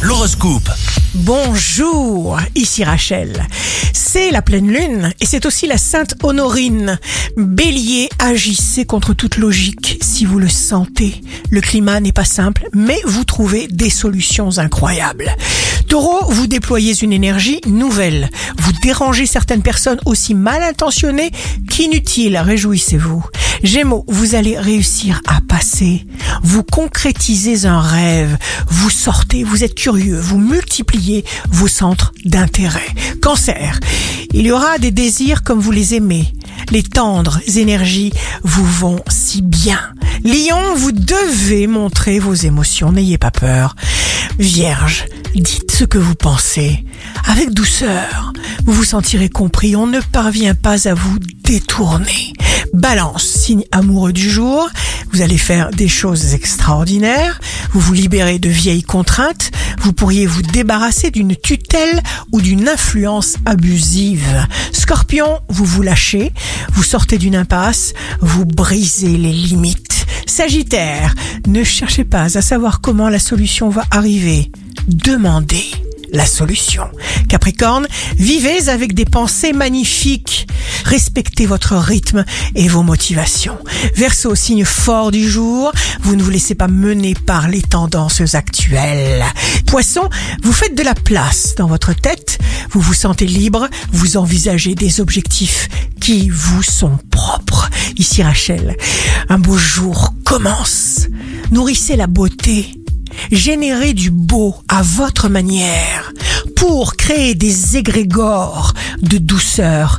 L'horoscope. Bonjour, ici Rachel. C'est la pleine lune et c'est aussi la sainte Honorine. Bélier, agissez contre toute logique si vous le sentez. Le climat n'est pas simple, mais vous trouvez des solutions incroyables. Taureau, vous déployez une énergie nouvelle. Vous dérangez certaines personnes aussi mal intentionnées qu'inutiles. Réjouissez-vous. Gémeaux, vous allez réussir à passer. Vous concrétisez un rêve. Vous sortez, vous êtes curieux, vous multipliez vos centres d'intérêt. Cancer, il y aura des désirs comme vous les aimez. Les tendres énergies vous vont si bien. Lion, vous devez montrer vos émotions, n'ayez pas peur. Vierge, dites ce que vous pensez avec douceur. Vous vous sentirez compris, on ne parvient pas à vous détourner. Balance, signe amoureux du jour, vous allez faire des choses extraordinaires, vous vous libérez de vieilles contraintes, vous pourriez vous débarrasser d'une tutelle ou d'une influence abusive. Scorpion, vous vous lâchez, vous sortez d'une impasse, vous brisez les limites. Sagittaire, ne cherchez pas à savoir comment la solution va arriver. Demandez la solution. Capricorne, vivez avec des pensées magnifiques. Respectez votre rythme et vos motivations. Verseau, signe fort du jour, vous ne vous laissez pas mener par les tendances actuelles. Poisson, vous faites de la place dans votre tête, vous vous sentez libre, vous envisagez des objectifs qui vous sont propres. Ici Rachel, un beau jour commence. Nourrissez la beauté générez du beau à votre manière pour créer des égrégores de douceur